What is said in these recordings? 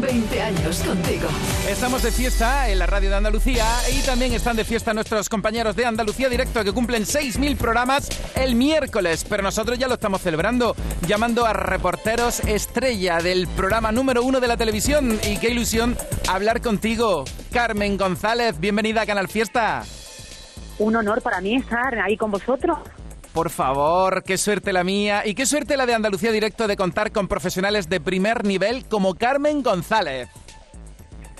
20 años contigo. Estamos de fiesta en la radio de Andalucía y también están de fiesta nuestros compañeros de Andalucía Directo que cumplen 6.000 programas el miércoles, pero nosotros ya lo estamos celebrando llamando a reporteros estrella del programa número uno de la televisión y qué ilusión hablar contigo. Carmen González, bienvenida a Canal Fiesta. Un honor para mí estar ahí con vosotros. Por favor, qué suerte la mía y qué suerte la de Andalucía Directo de contar con profesionales de primer nivel como Carmen González.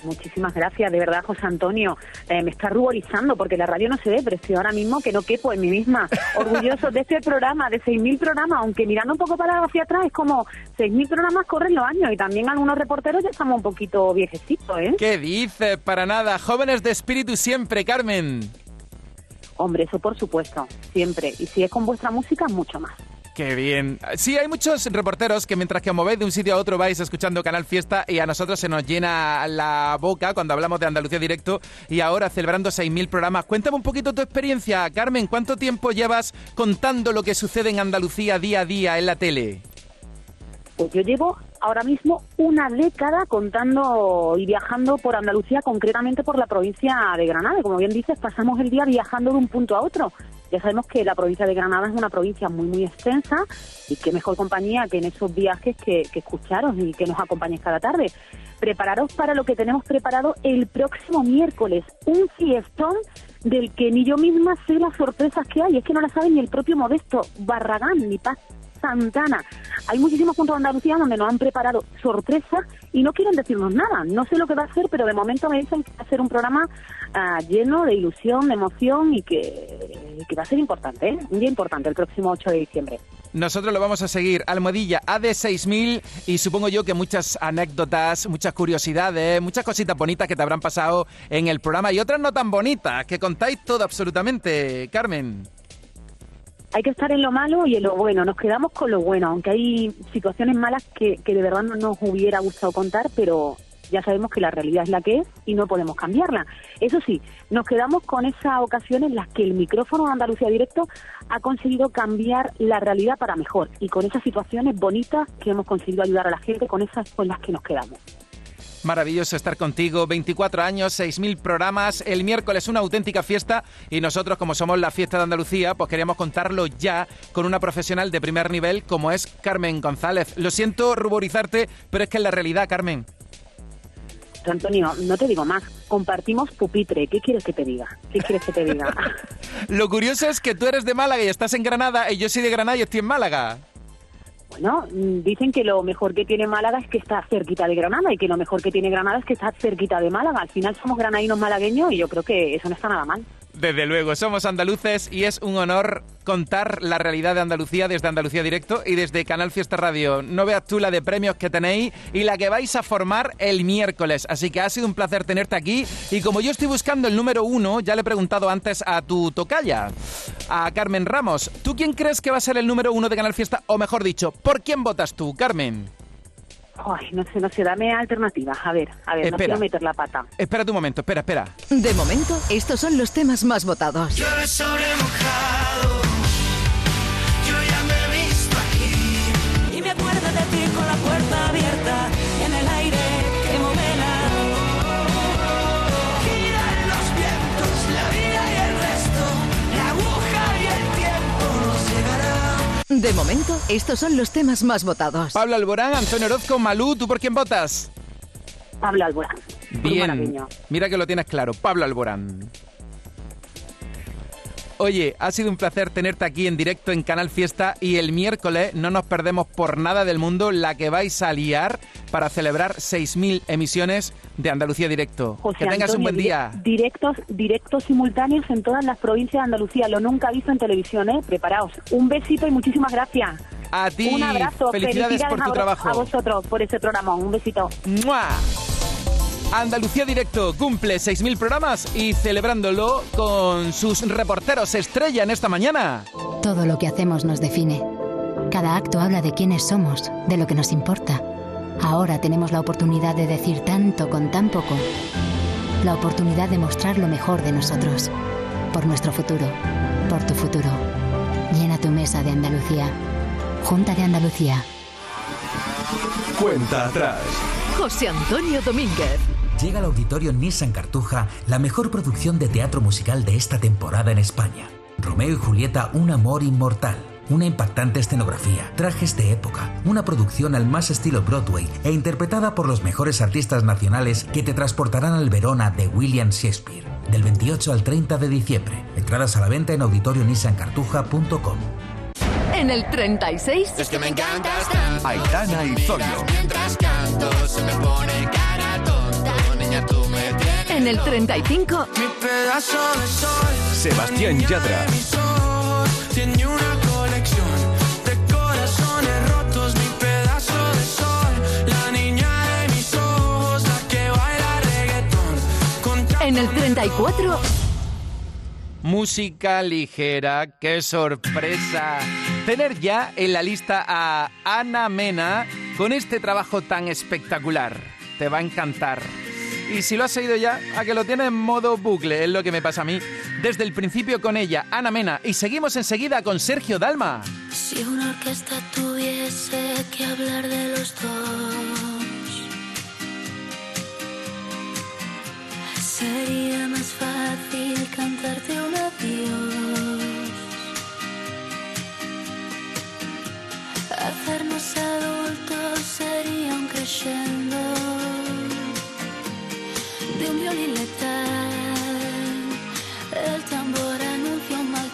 Muchísimas gracias, de verdad, José Antonio. Eh, me está ruborizando porque la radio no se ve, pero estoy ahora mismo que no quepo en mí misma. Orgulloso de este programa, de 6.000 programas, aunque mirando un poco para hacia atrás es como 6.000 programas corren los años y también algunos reporteros ya estamos un poquito viejecitos, ¿eh? ¿Qué dices? Para nada. Jóvenes de espíritu siempre, Carmen. Hombre, eso por supuesto, siempre. Y si es con vuestra música, mucho más. Qué bien. Sí, hay muchos reporteros que mientras que os movéis de un sitio a otro vais escuchando Canal Fiesta y a nosotros se nos llena la boca cuando hablamos de Andalucía Directo y ahora celebrando 6.000 programas. Cuéntame un poquito tu experiencia, Carmen. ¿Cuánto tiempo llevas contando lo que sucede en Andalucía día a día en la tele? Pues yo llevo ahora mismo una década contando y viajando por Andalucía, concretamente por la provincia de Granada. Como bien dices, pasamos el día viajando de un punto a otro. Ya sabemos que la provincia de Granada es una provincia muy, muy extensa y qué mejor compañía que en esos viajes que, que escucharos y que nos acompañéis cada tarde. Prepararos para lo que tenemos preparado el próximo miércoles, un fiestón del que ni yo misma sé las sorpresas que hay. Es que no la sabe ni el propio Modesto Barragán, ni Paz Santana. Hay muchísimos puntos de Andalucía donde nos han preparado sorpresas y no quieren decirnos nada. No sé lo que va a hacer, pero de momento me dicen que va a ser un programa ah, lleno de ilusión, de emoción y que, que va a ser importante, ¿eh? un día importante, el próximo 8 de diciembre. Nosotros lo vamos a seguir. Almohadilla AD6000 y supongo yo que muchas anécdotas, muchas curiosidades, muchas cositas bonitas que te habrán pasado en el programa y otras no tan bonitas, que contáis todo absolutamente, Carmen. Hay que estar en lo malo y en lo bueno. Nos quedamos con lo bueno, aunque hay situaciones malas que, que de verdad no nos hubiera gustado contar, pero ya sabemos que la realidad es la que es y no podemos cambiarla. Eso sí, nos quedamos con esa ocasión en las que el micrófono de Andalucía Directo ha conseguido cambiar la realidad para mejor y con esas situaciones bonitas que hemos conseguido ayudar a la gente, con esas con las que nos quedamos. Maravilloso estar contigo, 24 años, 6.000 programas, el miércoles una auténtica fiesta y nosotros como somos la fiesta de Andalucía, pues queríamos contarlo ya con una profesional de primer nivel como es Carmen González. Lo siento ruborizarte, pero es que es la realidad, Carmen. Antonio, no te digo más, compartimos pupitre, ¿qué quieres que te diga? ¿Qué quieres que te diga? Lo curioso es que tú eres de Málaga y estás en Granada y yo soy de Granada y estoy en Málaga. Bueno, mm, dicen que lo mejor que tiene Málaga es que está cerquita de Granada y que lo mejor que tiene Granada es que está cerquita de Málaga. Al final somos granadinos malagueños y yo creo que eso no está nada mal. Desde luego, somos andaluces y es un honor contar la realidad de Andalucía desde Andalucía Directo y desde Canal Fiesta Radio. No veas tú la de premios que tenéis y la que vais a formar el miércoles. Así que ha sido un placer tenerte aquí. Y como yo estoy buscando el número uno, ya le he preguntado antes a tu tocaya, a Carmen Ramos. ¿Tú quién crees que va a ser el número uno de Canal Fiesta? O mejor dicho, ¿por quién votas tú, Carmen? Ay, no sé, no sé, dame alternativas. A ver, a ver, no Espera. quiero meter la pata. Espera un momento, espera, espera. De momento, estos son los temas más votados. Llueve sobre mojado. Yo ya me he visto aquí. Y me acuerdo de ti con la puerta abierta De momento, estos son los temas más votados. Pablo Alborán, Antonio Orozco, Malú, ¿tú por quién votas? Pablo Alborán. Bien, mira que lo tienes claro, Pablo Alborán. Oye, ha sido un placer tenerte aquí en directo en Canal Fiesta y el miércoles no nos perdemos por nada del mundo la que vais a liar para celebrar 6.000 emisiones de Andalucía Directo. José que tengas un buen día. dire- Directos, directos simultáneos en todas las provincias de Andalucía. Lo nunca visto en televisión, ¿eh? Preparaos. Un besito y muchísimas gracias. A ti, Un abrazo. felicidades por tu trabajo. A vosotros por ese programa. Un besito. ¡Mua! Andalucía Directo cumple 6.000 programas y celebrándolo con sus reporteros estrella en esta mañana. Todo lo que hacemos nos define. Cada acto habla de quiénes somos, de lo que nos importa. Ahora tenemos la oportunidad de decir tanto con tan poco. La oportunidad de mostrar lo mejor de nosotros. Por nuestro futuro. Por tu futuro. Llena tu mesa de Andalucía. Junta de Andalucía. Cuenta atrás. José Antonio Domínguez. Llega al auditorio Nissan Cartuja la mejor producción de teatro musical de esta temporada en España. Romeo y Julieta, un amor inmortal. Una impactante escenografía, trajes de época, una producción al más estilo Broadway e interpretada por los mejores artistas nacionales que te transportarán al Verona de William Shakespeare. Del 28 al 30 de diciembre. Entradas a la venta en auditorionissancartuja.com. En el 36. Es que me encantas tanto. Aitana y Zoilo. Mientras canto se me pone. Niña, tú me tienes. En el 35. Mi pedazo de sol. Sebastián Yatra. Mis ojos tiene una colección de corazones rotos. Mi pedazo de sol. La niña de mis ojos, la que baila reggaetón. En el 34. Música ligera, qué sorpresa. Tener ya en la lista a Ana Mena con este trabajo tan espectacular. Te va a encantar. Y si lo has oído ya, a que lo tiene en modo bucle, es lo que me pasa a mí. Desde el principio con ella, Ana Mena, y seguimos enseguida con Sergio Dalma. Si una orquesta tuviese que hablar de los dos, sería más fácil cantarte un adiós. Hacernos adultos sería un crescendo de un violín letal. El tambor anuncia un mal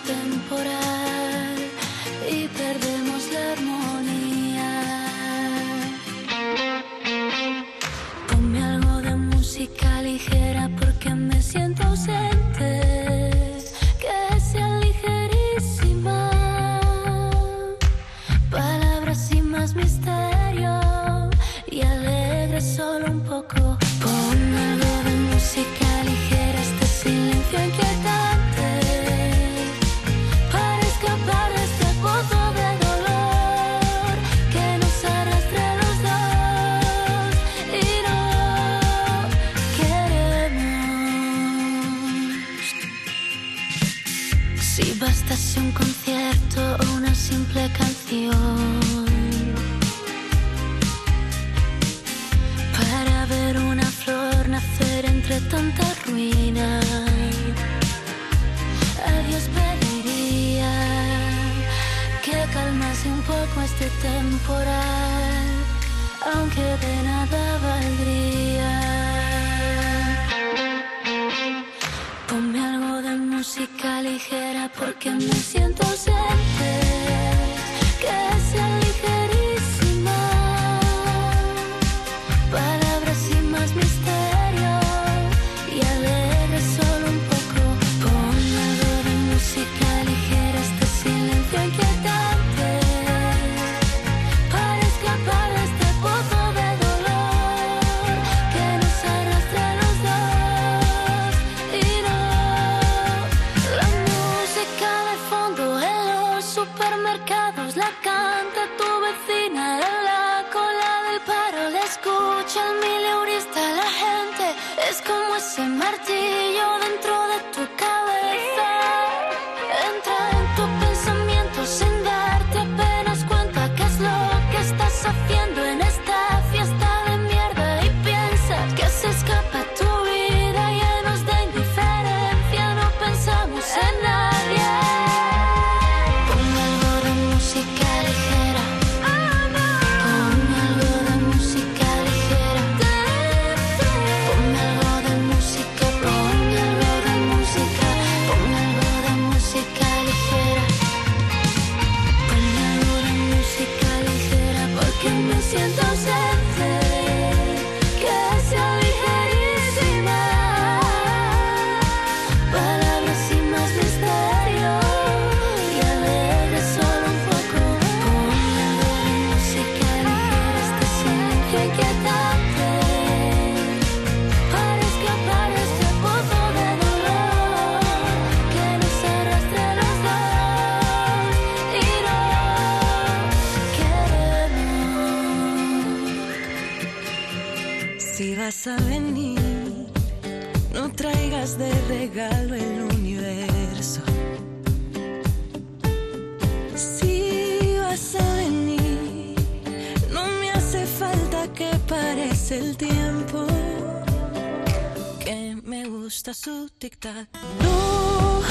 No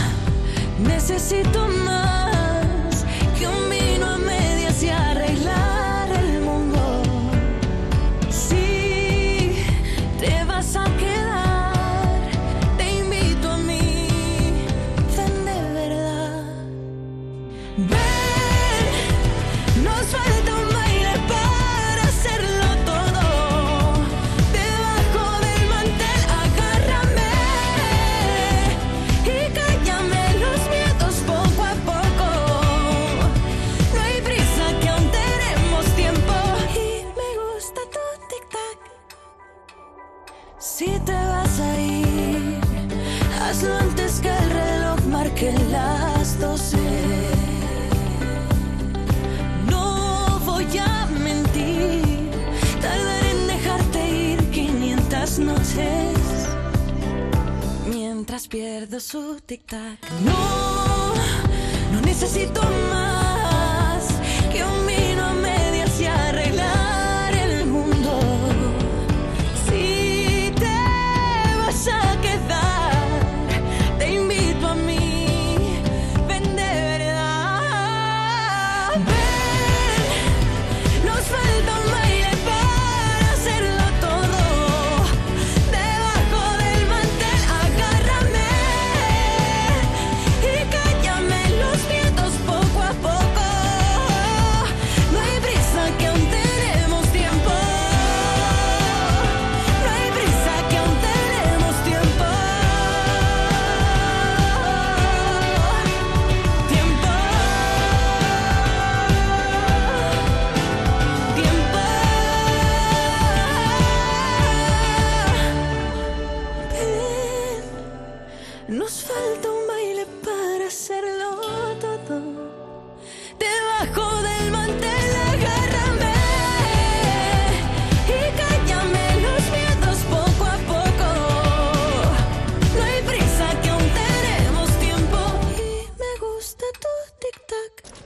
necesito tic-tac.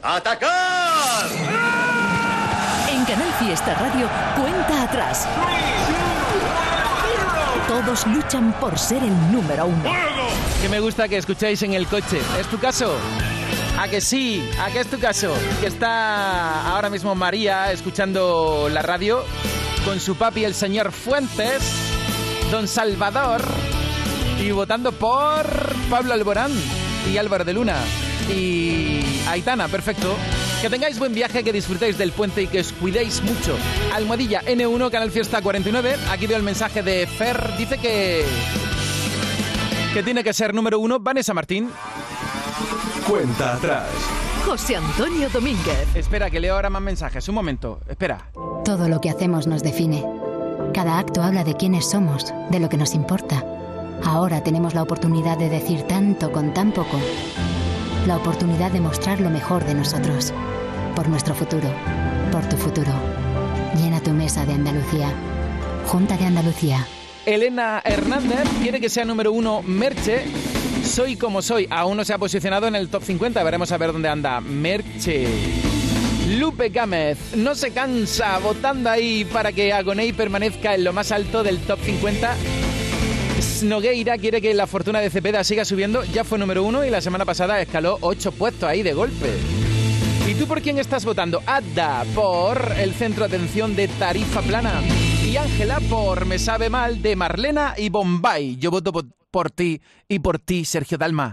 ¡Atacar! En Canal Fiesta Radio, cuenta atrás. Todos luchan por ser el número uno. Que me gusta que escuchéis en el coche. ¿Es tu caso? ¿A que sí? ¿A que es tu caso? Que está ahora mismo María escuchando la radio con su papi, el señor Fuentes, don Salvador, y votando por Pablo Alborán y Álvaro de Luna. Y Aitana, perfecto. Que tengáis buen viaje, que disfrutéis del puente y que os cuidéis mucho. Almohadilla N1, Canal Fiesta 49. Aquí veo el mensaje de Fer. Dice que. que tiene que ser número uno Vanessa Martín. Cuenta atrás. José Antonio Domínguez. Espera, que leo ahora más mensajes. Un momento, espera. Todo lo que hacemos nos define. Cada acto habla de quiénes somos, de lo que nos importa. Ahora tenemos la oportunidad de decir tanto con tan poco. La oportunidad de mostrar lo mejor de nosotros. Por nuestro futuro. Por tu futuro. Llena tu mesa de Andalucía. Junta de Andalucía. Elena Hernández quiere que sea número uno Merche. Soy como soy. Aún no se ha posicionado en el top 50. Veremos a ver dónde anda Merche. Lupe Gámez no se cansa votando ahí para que Agoney permanezca en lo más alto del top 50. Nogueira quiere que la fortuna de Cepeda siga subiendo. Ya fue número uno y la semana pasada escaló ocho puestos ahí de golpe. ¿Y tú por quién estás votando? Adda por el centro de atención de Tarifa Plana. Y Ángela por Me Sabe Mal de Marlena y Bombay. Yo voto por, por ti y por ti, Sergio Dalma.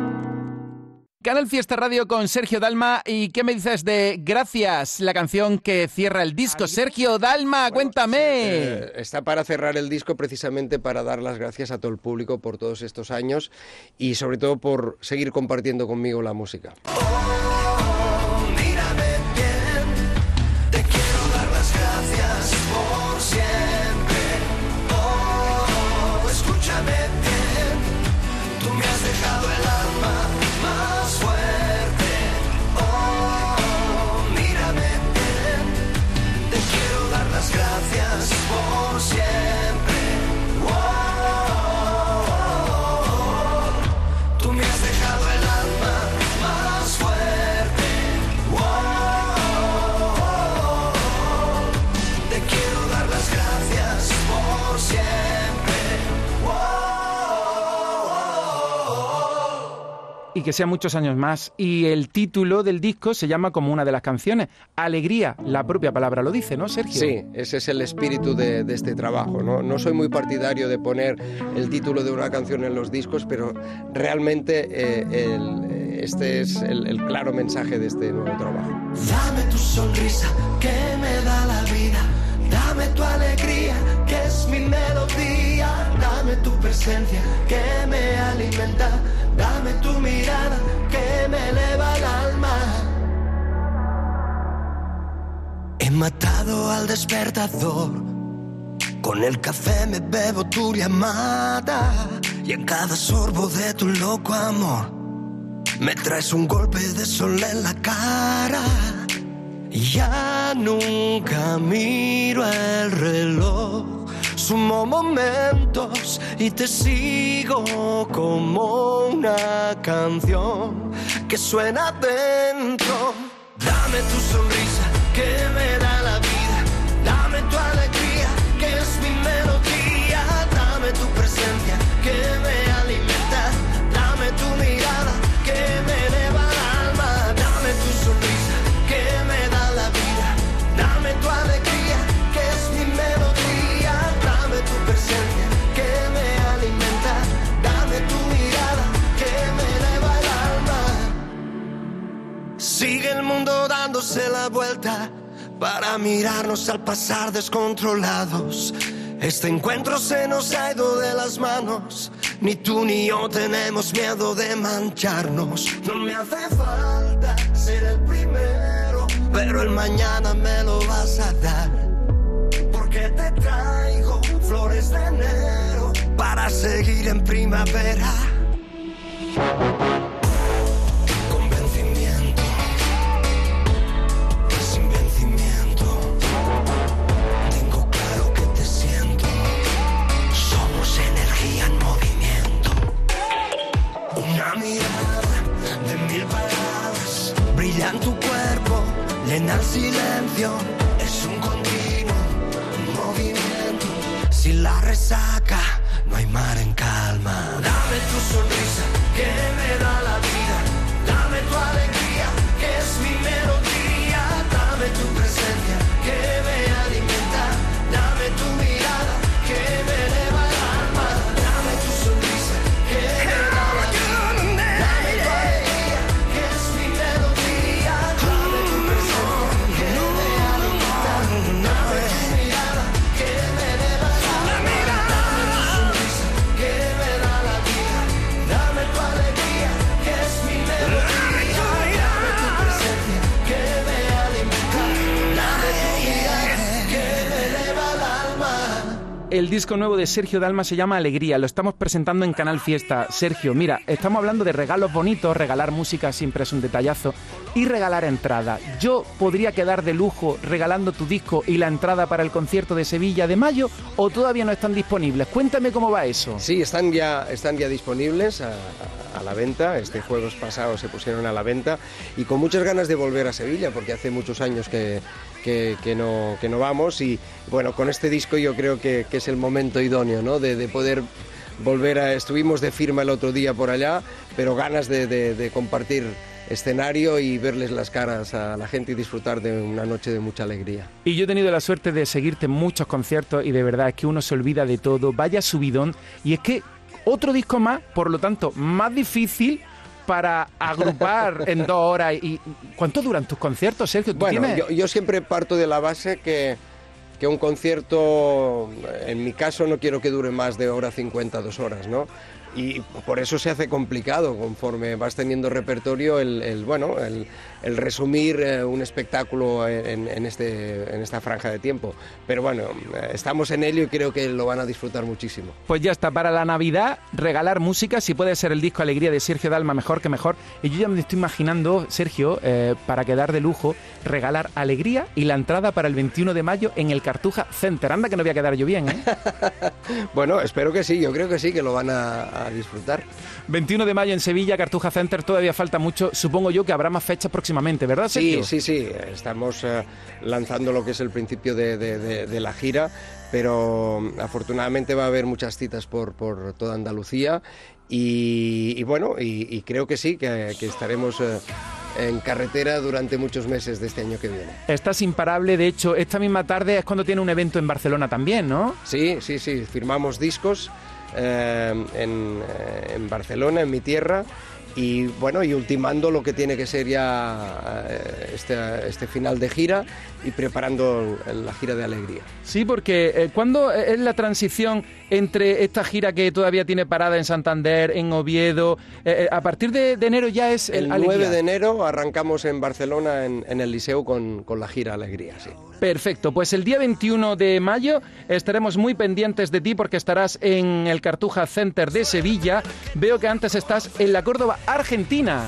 Canal Fiesta Radio con Sergio Dalma. ¿Y qué me dices de Gracias, la canción que cierra el disco? Sergio Dalma, cuéntame. Eh, está para cerrar el disco precisamente para dar las gracias a todo el público por todos estos años y sobre todo por seguir compartiendo conmigo la música. Y que sean muchos años más. Y el título del disco se llama como una de las canciones. Alegría, la propia palabra lo dice, ¿no, Sergio? Sí, ese es el espíritu de, de este trabajo. ¿no? no soy muy partidario de poner el título de una canción en los discos, pero realmente eh, el- este es el, el claro mensaje de este nuevo trabajo. Dame tu sonrisa que me da la vida. Dame tu alegría que es mi melodía. Dame tu presencia que me alimenta. Dame tu mirada que me eleva el alma. He matado al despertador. Con el café me bebo tu llamada. Y en cada sorbo de tu loco amor. Me traes un golpe de sol en la cara. Ya nunca miro el reloj. Sumo momentos y te sigo como una canción que suena dentro. Dame tu sonrisa que me da la vida. Dame tu alegría que es mi melodía. Dame tu presencia Sigue el mundo dándose la vuelta para mirarnos al pasar descontrolados. Este encuentro se nos ha ido de las manos. Ni tú ni yo tenemos miedo de mancharnos. No me hace falta ser el primero, pero el mañana me lo vas a dar. Porque te traigo flores de enero para seguir en primavera. Llena el silencio. Es un continuo movimiento. Sin la resaca, no hay mar en calma. Dame tu sonrisa que me da El disco nuevo de Sergio Dalma se llama Alegría, lo estamos presentando en Canal Fiesta. Sergio, mira, estamos hablando de regalos bonitos, regalar música siempre es un detallazo y regalar entrada. Yo podría quedar de lujo regalando tu disco y la entrada para el concierto de Sevilla de mayo o todavía no están disponibles. Cuéntame cómo va eso. Sí, están ya, están ya disponibles a, a- a la venta. Este jueves pasado se pusieron a la venta y con muchas ganas de volver a Sevilla porque hace muchos años que, que, no, que no vamos y bueno, con este disco yo creo que, que es el momento idóneo ¿no? de, de poder volver a... Estuvimos de firma el otro día por allá, pero ganas de, de- de compartir escenario y verles las caras a la gente y disfrutar de una noche de mucha alegría. Y yo he tenido la suerte de seguirte en muchos conciertos y de verdad es que uno se olvida de todo, vaya subidón. Y es que otro disco más, por lo tanto, más difícil para agrupar en dos horas. y ¿Cuánto duran tus conciertos, Sergio? ¿Tú Bueno, tienes- yo, yo siempre parto de la base que, que un concierto, en mi caso, no quiero que dure más de hora 50, dos horas, ¿no? Y por eso se hace complicado conforme vas teniendo repertorio el, el, bueno, el, el resumir eh, un espectáculo en, en este, en esta franja de tiempo. Pero bueno, eh, estamos en ello y creo que lo van a disfrutar muchísimo. Pues ya está, para la Navidad, regalar música, si puede ser el disco Alegría de Sergio Dalma, mejor que mejor. Y yo ya me estoy imaginando, Sergio, eh, para quedar de lujo, regalar Alegría y la entrada para el 21 de mayo en el Cartuja Center. Anda que no voy a quedar yo bien, ¿eh? Bueno, espero que sí, yo creo que sí, que lo van a, a disfrutar. 21 de mayo en Sevilla, Cartuja Center, todavía falta mucho. Supongo yo que habrá más fechas próximamente, ¿verdad, Sí, Sergio? sí, sí. Estamos eh, lanzando lo que es el principio de, de- de- de la gira, pero mm, afortunadamente va a haber muchas citas por, por toda Andalucía y, y bueno, y, y creo que sí, que, que estaremos eh, en carretera durante muchos meses de este año que viene. Estás imparable, de hecho, esta misma tarde es cuando tiene un evento en Barcelona también, ¿no? Sí, sí, sí. Firmamos discos eh, en, eh, en Barcelona, en mi tierra. Y bueno, y ultimando lo que tiene que ser ya eh, este, este final de gira y preparando la gira de alegría. Sí, porque eh, ¿cuándo es la transición entre esta gira que todavía tiene parada en Santander, en Oviedo? Eh, eh, a partir de, de enero ya es El Alegría. 9 de enero arrancamos en Barcelona, en, en el Liceo, con, con la gira Alegría, sí. Perfecto, pues el día 21 de mayo estaremos muy pendientes de ti porque estarás en el Cartuja Center de Sevilla. Veo que antes estás en la Córdoba, Argentina.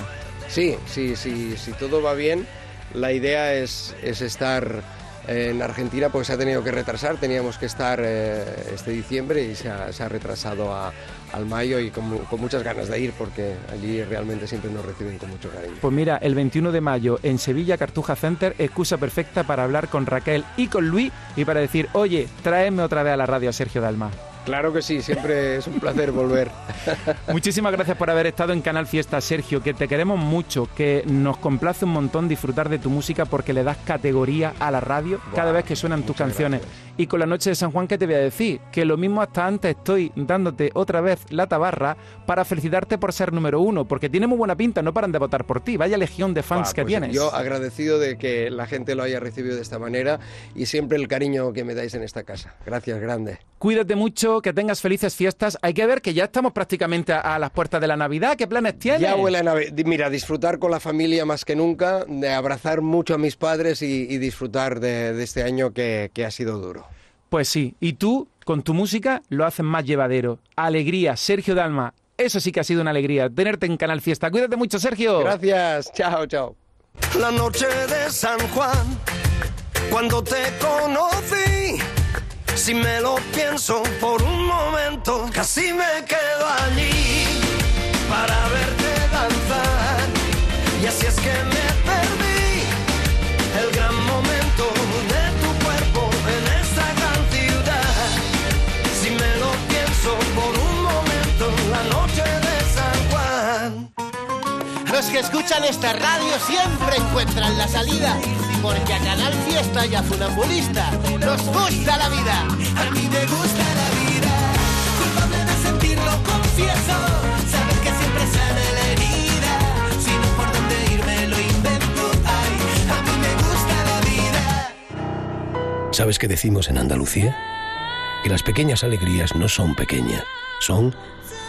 Sí, sí, sí, si todo va bien, la idea es, es estar en Argentina porque se ha tenido que retrasar, teníamos que estar eh, este diciembre y se ha retrasado a- al mayo y con, con muchas ganas de ir porque allí realmente siempre nos reciben con mucho cariño. Pues mira, el 21 de mayo en Sevilla, Cartuja Center, excusa perfecta para hablar con Raquel y con Luis y para decir, oye, tráeme otra vez a la radio a Sergio Dalma. Claro que sí, siempre es un placer volver. Muchísimas gracias por haber estado en Canal Fiesta, Sergio, que te queremos mucho, que nos complace un montón disfrutar de tu música porque le das categoría a la radio cada vez que suenan tus canciones. Y con la noche de San Juan, ¿qué te voy a decir? Que lo mismo hasta antes estoy dándote otra vez la tabarra para felicitarte por ser número uno, porque tiene muy buena pinta, no paran de votar por ti, vaya legión de fans que pues tienes. Yo agradecido de que la gente lo haya recibido de esta manera y siempre el cariño que me dais en esta casa. Gracias, grande. Cuídate mucho, que tengas felices fiestas. Hay que ver que ya estamos prácticamente a, a las puertas de la Navidad. ¿Qué planes tienes? Ya huele a Navidad. Mira, disfrutar con la familia más que nunca, de abrazar mucho a mis padres y, y disfrutar de, de este año que, que ha sido duro. Pues sí, y tú, con tu música, lo haces más llevadero. Alegría, Sergio Dalma. Eso sí que ha sido una alegría, tenerte en Canal Fiesta. Cuídate mucho, Sergio. Gracias, chao, chao. La noche de San Juan, cuando te conocí, si me lo pienso por un momento, casi me quedo allí para verte danzar. Y así es que me perdí el gran momento de tu cuerpo en esta gran ciudad. Si me lo pienso por un momento, la noche de San Juan. Los que escuchan esta radio siempre encuentran la salida, porque a Canal Fiesta y a Funambulista nos gusta la vida. A mí me gusta la vida, culpable de sentirlo, confieso. Saber que siempre sale la herida, si no por dónde irme lo invento. Ay, a mí me gusta la vida. ¿Sabes qué decimos en Andalucía? Que las pequeñas alegrías no son pequeñas, son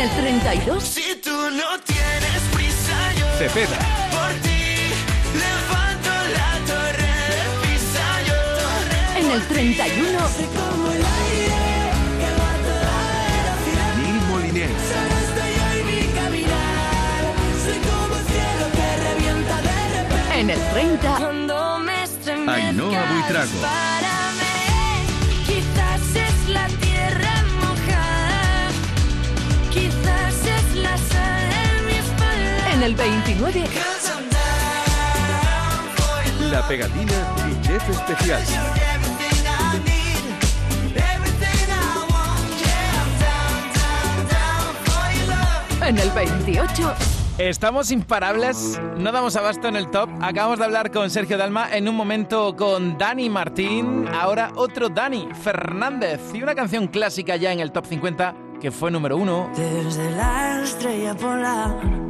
el 32. Si tú no tienes prisa, yo Cepeda. por ti levanto la torre de Pisa, yo. En el 31. Soy como el aire que va a toda velocidad. Mil Molinés. Solo estoy hoy mi caminar. Soy como el cielo que revienta de repente. En el 30. Cuando me estremezca, Ainhoa Buitrago. dispárame. Quizás es la tierra En el 29, La pegatina y chef especial. en el 28, Estamos imparables, no damos abasto en el top. Acabamos de hablar con Sergio Dalma, en un momento con Dani Martín, ahora otro Dani Fernández y una canción clásica ya en el top 50 que fue número uno. Desde la estrella polar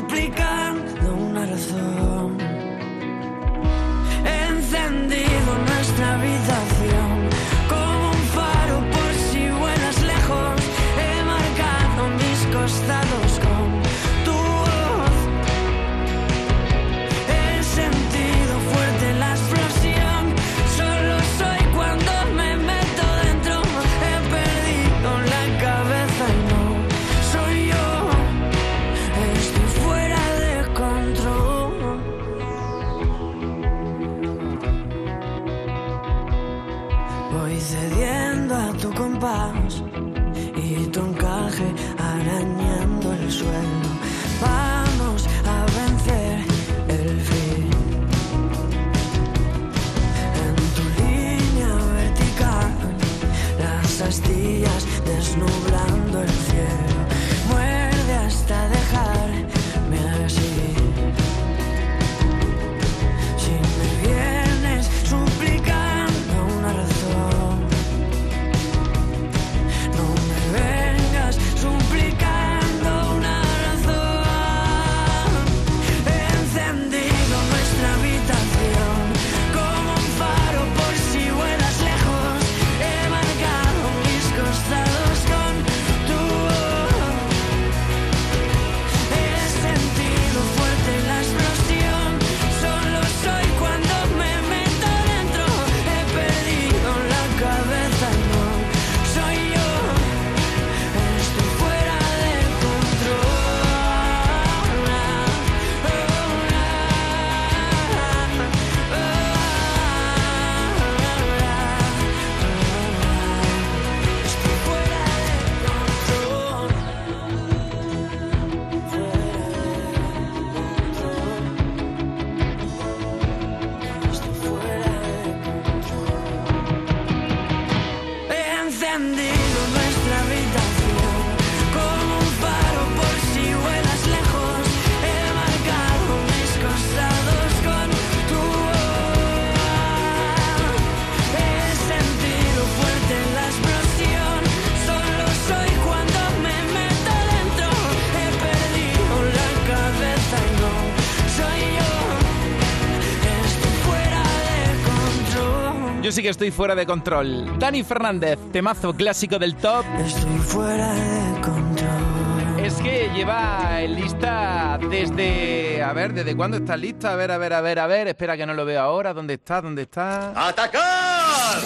sí que estoy fuera de control. Dani Fernández, temazo clásico del top. Estoy fuera de control. Es que lleva en lista desde... A ver, ¿desde cuándo está lista? A ver, a ver, a ver, a ver. Espera que no lo veo ahora. ¿Dónde está? ¿Dónde está? ¡Atacar!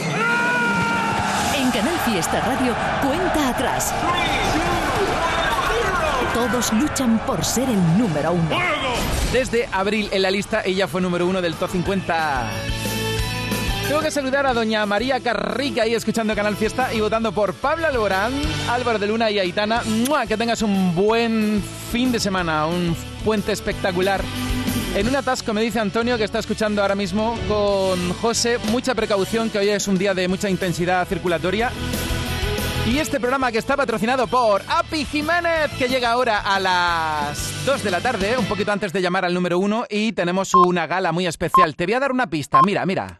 En Canal Fiesta Radio, cuenta atrás. Todos luchan por ser el número uno. Desde abril en la lista, ella fue número uno del top 50. Tengo que saludar a doña María Carrica ahí escuchando Canal Fiesta y votando por Pablo Alborán, Álvaro de Luna y Aitana. ¡Mua! Que tengas un buen fin de semana, un puente espectacular. En un atasco me dice Antonio que está escuchando ahora mismo con José. Mucha precaución, que hoy es un día de mucha intensidad circulatoria. Y este programa que está patrocinado por Api Jiménez, que llega ahora a las 2 de la tarde, un poquito antes de llamar al número 1, y tenemos una gala muy especial. Te voy a dar una pista, mira, mira.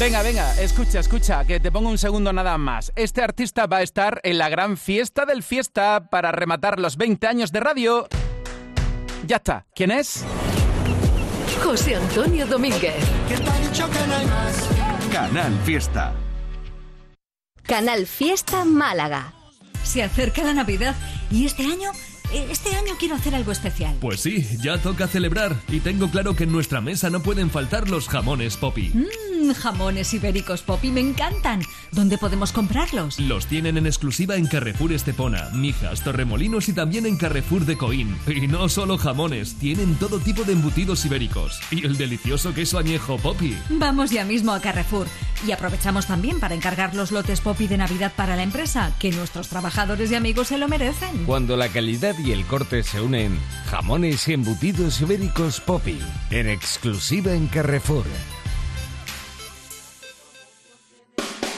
Venga, venga, escucha, escucha, que te pongo un segundo nada más. Este artista va a estar en la gran fiesta del fiesta para rematar los 20 años de radio. Ya está. ¿Quién es? José Antonio Domínguez. Canal Fiesta. Canal Fiesta Málaga. Se acerca la Navidad y este año, este año quiero hacer algo especial. Pues sí, ya toca celebrar y tengo claro que en nuestra mesa no pueden faltar los jamones Poppy. Mmm, jamones ibéricos Poppy me encantan. ¿Dónde podemos comprarlos? Los tienen en exclusiva en Carrefour Estepona, Mijas, Torremolinos y también en Carrefour de Coín. Y no solo jamones, tienen todo tipo de embutidos ibéricos. Y el delicioso queso añejo Poppy. Vamos ya mismo a Carrefour y aprovechamos también para encargar los lotes Poppy de Navidad para la empresa, que nuestros trabajadores y amigos se lo merecen. Cuando la calidad y el corte se unen, jamones y embutidos ibéricos Poppy, en exclusiva en Carrefour.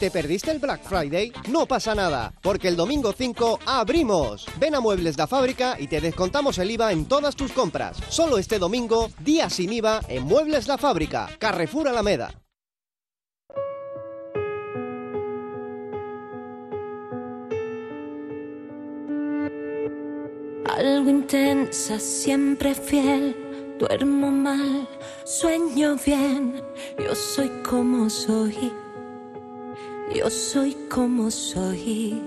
¿Te perdiste el Black Friday? No pasa nada, porque el domingo 5 abrimos. Ven a Muebles La Fábrica y te descontamos el IVA en todas tus compras. Solo este domingo, día sin IVA en Muebles La Fábrica, Carrefour Alameda. Algo intensa, siempre fiel. Duermo mal, sueño bien. Yo soy como soy. Yo soy como soy.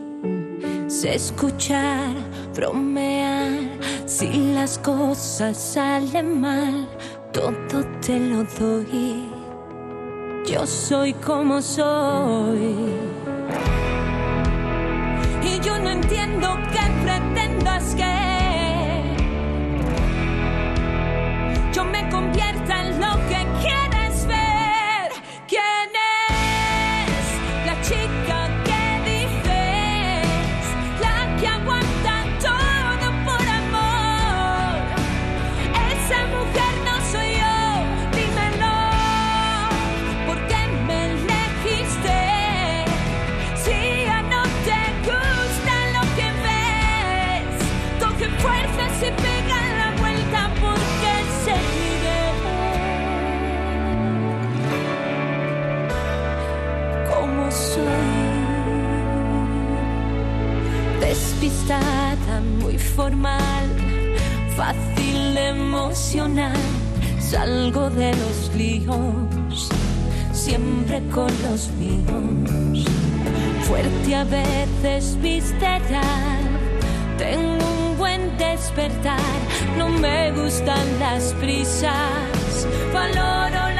Sé escuchar, bromear. Si las cosas salen mal, todo te lo doy. Yo soy como soy. Y yo no entiendo qué pretendas que yo me convierta en formal, fácil de emocionar. Salgo de los líos, siempre con los míos fuerte a veces visceral. Tengo un buen despertar, no me gustan las prisas, valoro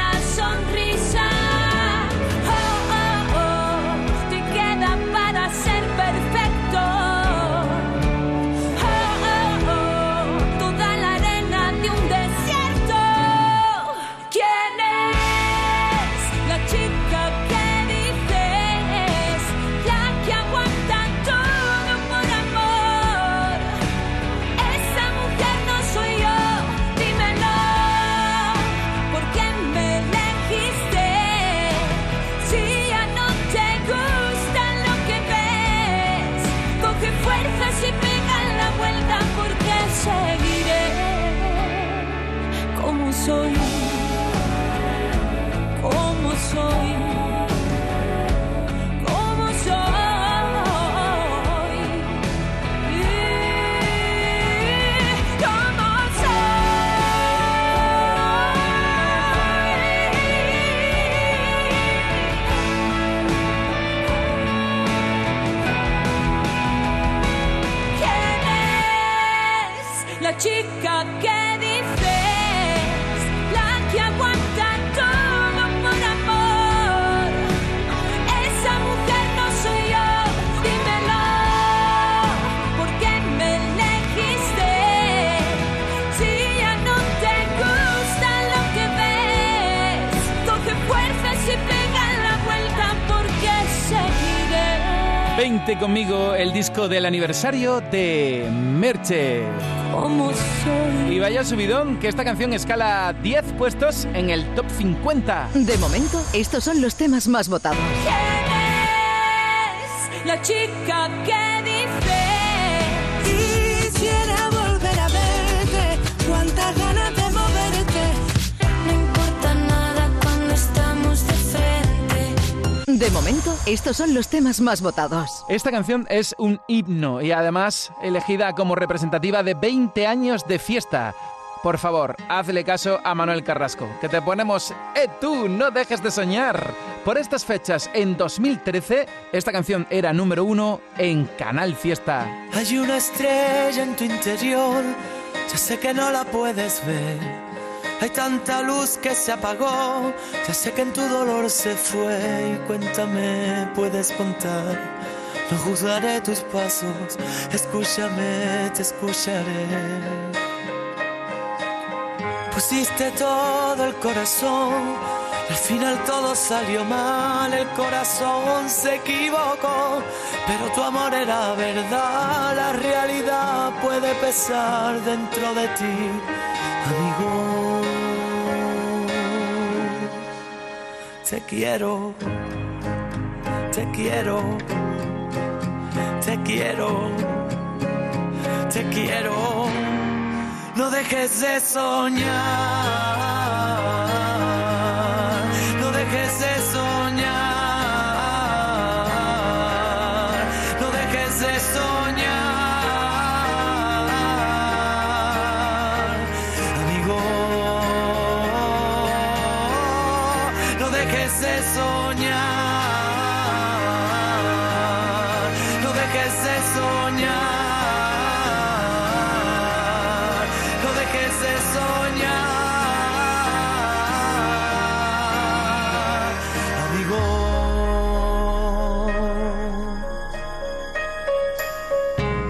conmigo, el disco del aniversario de Merche. Y vaya subidón, que esta canción escala 10 puestos en el top 50. De momento, estos son los temas más votados. es la chica que momento, estos son los temas más votados. Esta canción es un himno y además elegida como representativa de 20 años de fiesta. Por favor, hazle caso a Manuel Carrasco, que te ponemos ¡Eh tú, no dejes de soñar! Por estas fechas, en 2013, esta canción era número uno en Canal Fiesta. Hay una estrella en tu interior, ya sé que no la puedes ver. Hay tanta luz que se apagó, ya sé que en tu dolor se fue. Y cuéntame, puedes contar. No juzgaré tus pasos, escúchame, te escucharé. Pusiste todo el corazón, al final todo salió mal, el corazón se equivocó, pero tu amor era verdad, la realidad puede pesar dentro de ti, Te quiero, te quiero, te quiero, te quiero. No dejes de soñar,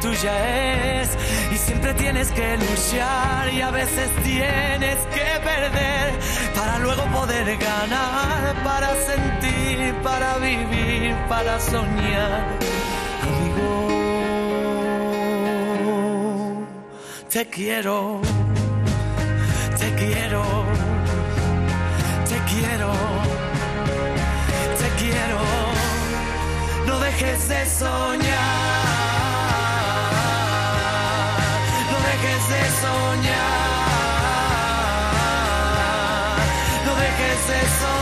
tuya es. Y siempre tienes que luchar y a veces tienes que perder para luego poder ganar, para sentir, para vivir, para soñar. Amigo, te quiero, te quiero, te quiero, te quiero. No dejes de soñar, no dejes de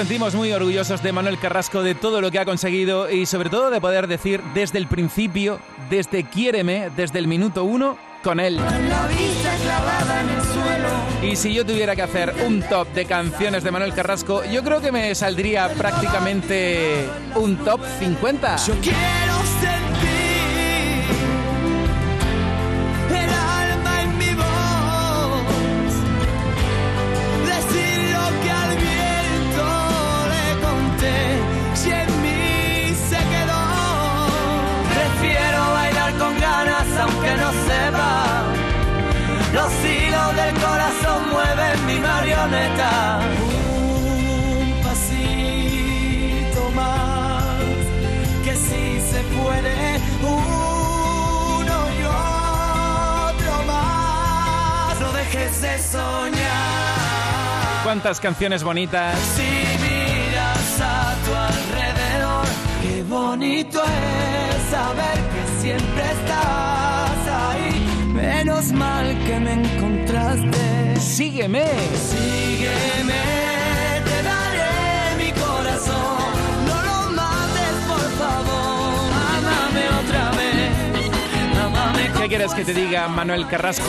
sentimos muy orgullosos de Manuel Carrasco, de todo lo que ha conseguido y sobre todo de poder decir desde el principio, desde Quiéreme, desde el minuto uno, con él. La vista clavada en el suelo. Y si yo tuviera que hacer un top de canciones de Manuel Carrasco, yo creo que me saldría prácticamente un top 50. Yo quiero sentir mueven mi marioneta. Un pasito más que si se puede uno y otro más. No dejes de soñar. ¿Cuántas canciones bonitas? Si miras a tu alrededor, qué bonito es saber que siempre estás. Menos mal que me encontraste. Sígueme. Sígueme, te daré mi corazón. No lo mates, por favor. Amame otra vez. Amame ¿Qué quieres que te diga, Manuel Carrasco?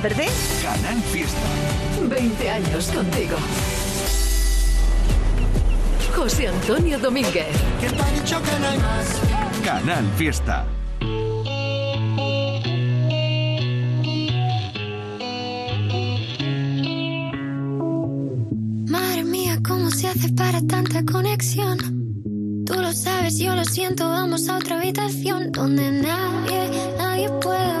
perder. Canal Fiesta. 20 años contigo. José Antonio Domínguez. ¿Quién te ha dicho que no hay más? Canal Fiesta. Madre mía, ¿cómo se hace para tanta conexión? Tú lo sabes, yo lo siento, vamos a otra habitación donde nadie, nadie puede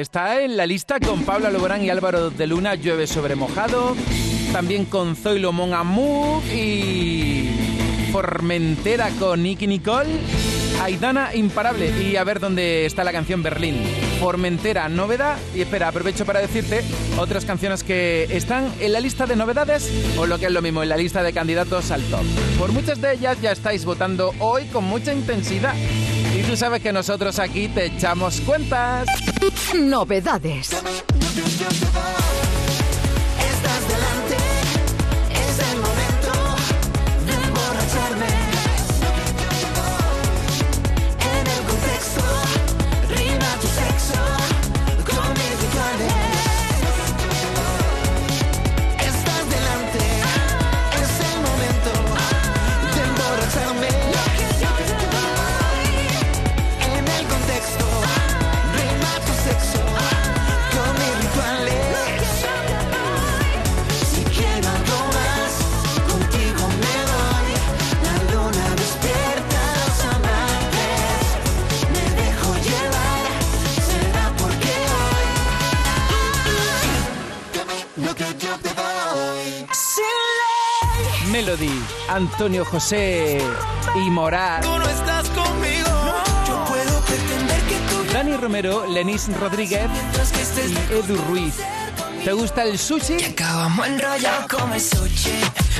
Está en la lista con Pablo Alborán y Álvaro de Luna, Llueve sobre mojado. También con Zoilo Mon Amour y Formentera con Nicky Nicole. Aidana Imparable. Y a ver dónde está la canción Berlín. Formentera, novedad. Y espera, aprovecho para decirte otras canciones que están en la lista de novedades o lo que es lo mismo, en la lista de candidatos al top. Por muchas de ellas ya estáis votando hoy con mucha intensidad. Tú sabes que nosotros aquí te echamos cuentas. Novedades. Antonio José y Morat. tú no estás conmigo. Yo puedo pretender que tú Dani Romero, Lenis Rodríguez y Edu Ruiz. ¿Te gusta el sushi? acabamos enrollados como el sushi.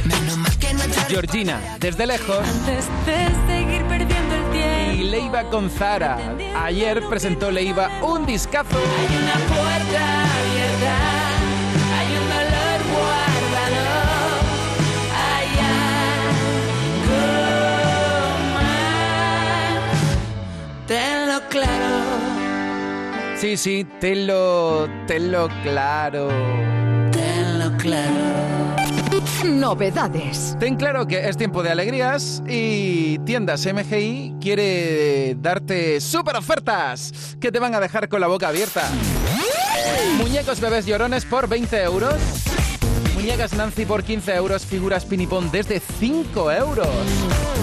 Menos mal que no Georgina, desde lejos. Antes de seguir perdiendo el tiempo. Y Leiva con Zara. Ayer presentó Leiva un discazo. Hay una puerta abierta, Sí, sí, tenlo, tenlo claro. Tenlo claro. Novedades. Ten claro que es tiempo de alegrías y Tiendas MGI quiere darte super ofertas que te van a dejar con la boca abierta. Muñecos bebés llorones por 20 euros. Muñecas Nancy por 15 euros. Figuras Pinipón desde 5 euros.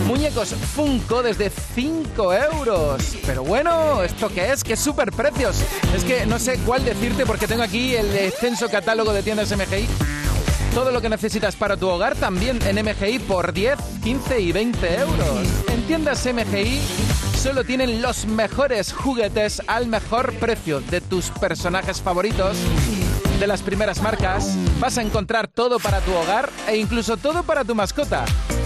Muñecos Funko desde 5 euros. Pero bueno, ¿esto qué es? ¡Qué super precios! Es que no sé cuál decirte porque tengo aquí el extenso catálogo de tiendas MGI. Todo lo que necesitas para tu hogar también en MGI por 10, 15 y 20 euros. En tiendas MGI solo tienen los mejores juguetes al mejor precio de tus personajes favoritos. De las primeras marcas, vas a encontrar todo para tu hogar e incluso todo para tu mascota.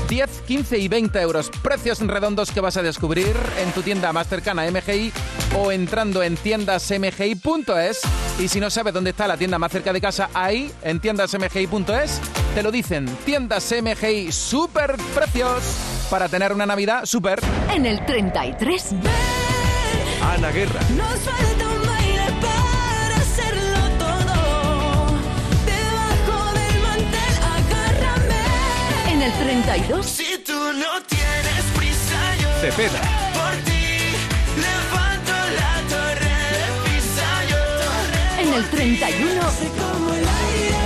10, 15 y 20 euros. Precios redondos que vas a descubrir en tu tienda más cercana a MGI o entrando en tiendasmgi.es. Y si no sabes dónde está la tienda más cerca de casa, ahí en tiendasmgi.es te lo dicen. Tiendas MGI, super precios para tener una Navidad super. En el 33. Ana Guerra. Nos falta un En el 32. Si tú no tienes prisa, yo Cepeda. por ti levanto la torre de pisa. Yo En el 31. Soy como el aire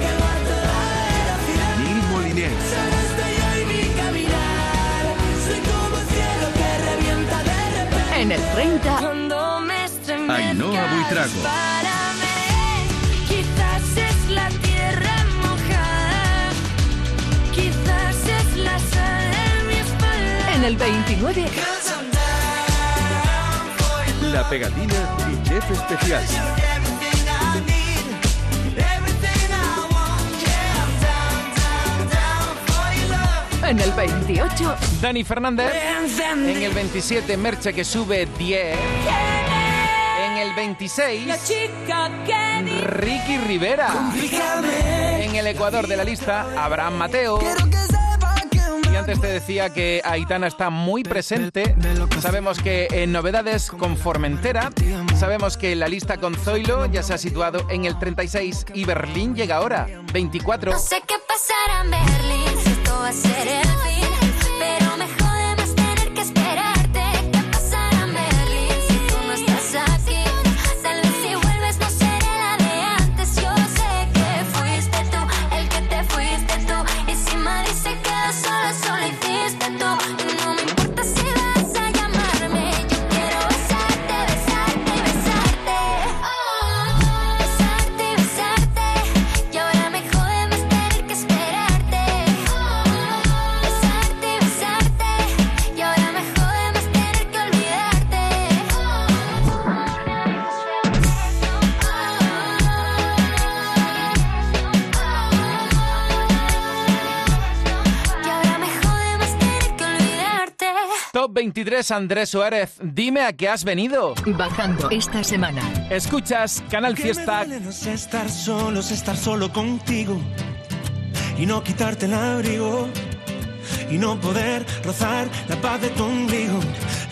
que va a toda velocidad. Mil Molinés. Solo estoy hoy mi caminar. Soy como el cielo que revienta de repente. En el 30. Cuando me Ainhoa Buitrago. En el 29. Cause I'm down for you. La pegatina y chef especial. En el 28. Dani Fernández. En el 27, Merche que sube 10. En el 26, La chica que Ricky Rivera. En el Ecuador de la lista, Abraham Mateo. Antes te decía que Aitana está muy presente. Sabemos que en novedades con Formentera. Sabemos que la lista con Zoilo ya se ha situado en el 36 y Berlín llega ahora, 24. No sé qué pasará en Berlín, esto va a ser el. 23, Andrés Suárez. Dime a qué has venido. Bajando esta semana. Escuchas Canal Que Fiesta. me duele no sé estar solo, es estar solo contigo y no quitarte el abrigo y no poder rozar la paz de tu ombligo.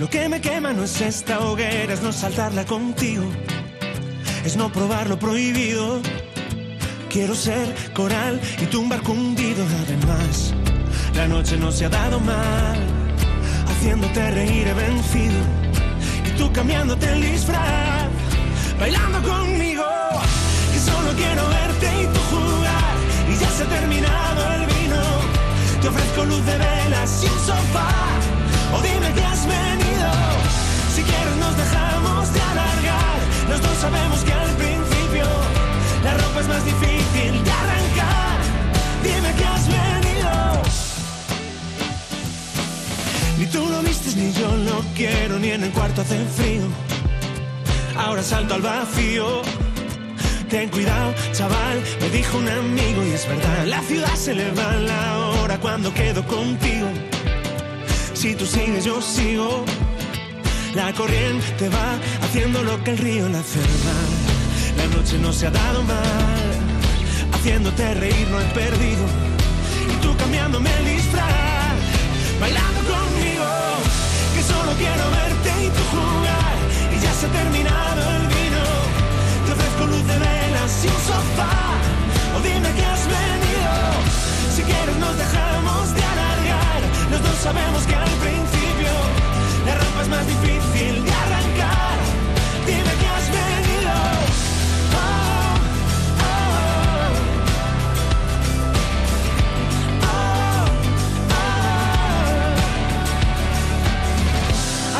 Lo que me quema no es esta hoguera, es no saltarla contigo, es no probar lo prohibido. Quiero ser coral y tu un barco hundido. Además, la noche no se ha dado mal, haciéndote reír he vencido y tú cambiándote el disfraz, bailando conmigo. Que solo quiero verte y tú jugar y ya se ha terminado el vino. Te ofrezco luz de velas y un sofá. O dime que has venido. Lo quiero, ni en el cuarto hace frío. Ahora salto al vacío. Ten cuidado, chaval, me dijo un amigo y es verdad. La ciudad se le va la hora cuando quedo contigo. Si tú sigues, yo sigo. La corriente va haciendo lo que el río la hace mal. La noche no se ha dado mal. Haciéndote reír no he perdido. Y tú cambiándome el disfraz. Bailando quiero verte y tú jugar. Y ya se ha terminado el vino. Te ofrezco luz de velas y un sofá. O dime que has venido. Si quieres nos dejamos de alargar. Los dos sabemos que al principio la ropa es más difícil de arrancar.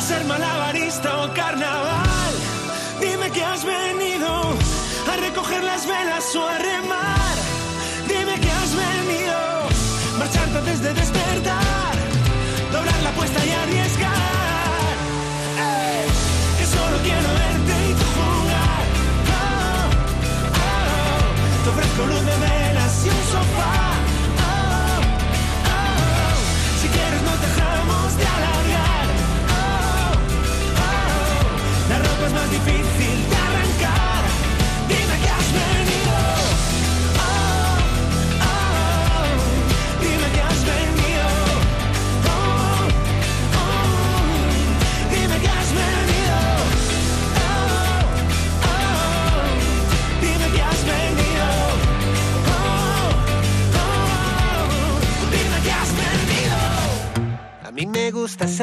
Ser malabarista o carnaval. Dime que has venido a recoger las velas o a remar. Dime que has venido marcharte antes de despertar, doblar la apuesta y arriesgar. Que solo quiero verte y tú jugar. Oh, oh. Te ofrezco luz de velas y un sofá. no es difícil.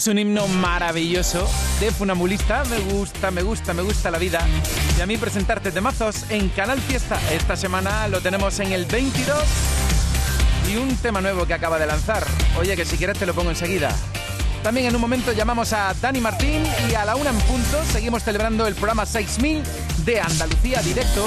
Es un himno maravilloso de Funambulista. Me gusta, me gusta, me gusta la vida. Y a mí presentarte temazos en Canal Fiesta. Esta semana lo tenemos en el 22 y un tema nuevo que acaba de lanzar. Oye, que si quieres te lo pongo enseguida. También en un momento llamamos a Dani Martín y a la una en punto seguimos celebrando el programa 6000 de Andalucía Directo.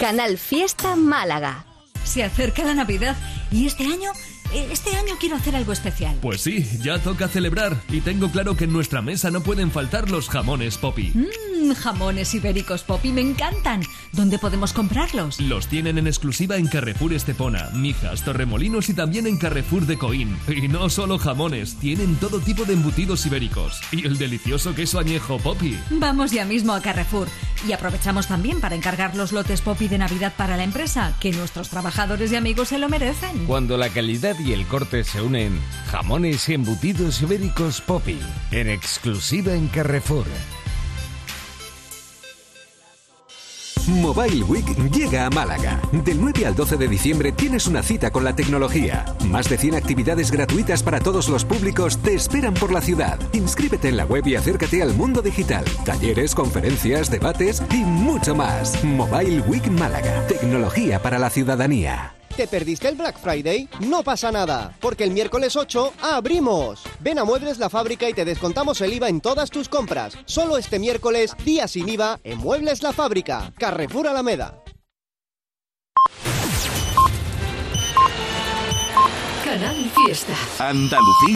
Canal Fiesta Málaga. Se acerca la Navidad y este año, eh, este año quiero hacer algo especial. Pues sí, ya toca celebrar. Y tengo claro que en nuestra mesa no pueden faltar los jamones Poppy. Mmm, jamones ibéricos Poppy me encantan. ¿Dónde podemos comprarlos? Los tienen en exclusiva en Carrefour Estepona, Mijas, Torremolinos y también en Carrefour de Coín. Y no solo jamones, tienen todo tipo de embutidos ibéricos. Y el delicioso queso añejo Poppy. Vamos ya mismo a Carrefour y aprovechamos también para encargar los lotes Poppy de Navidad para la empresa, que nuestros trabajadores y amigos se lo merecen. Cuando la calidad y el corte se unen, jamones y embutidos ibéricos Poppy, en exclusiva en Carrefour. Mobile Week llega a Málaga. Del 9 al 12 de diciembre tienes una cita con la tecnología. Más de 100 actividades gratuitas para todos los públicos te esperan por la ciudad. Inscríbete en la web y acércate al mundo digital. Talleres, conferencias, debates y mucho más. Mobile Week Málaga. Tecnología para la ciudadanía. ¿Te perdiste el Black Friday? No pasa nada, porque el miércoles 8 abrimos. Ven a Muebles La Fábrica y te descontamos el IVA en todas tus compras. Solo este miércoles, día sin IVA, en Muebles La Fábrica. Carrefour Alameda. Canal Fiesta. Andalucía.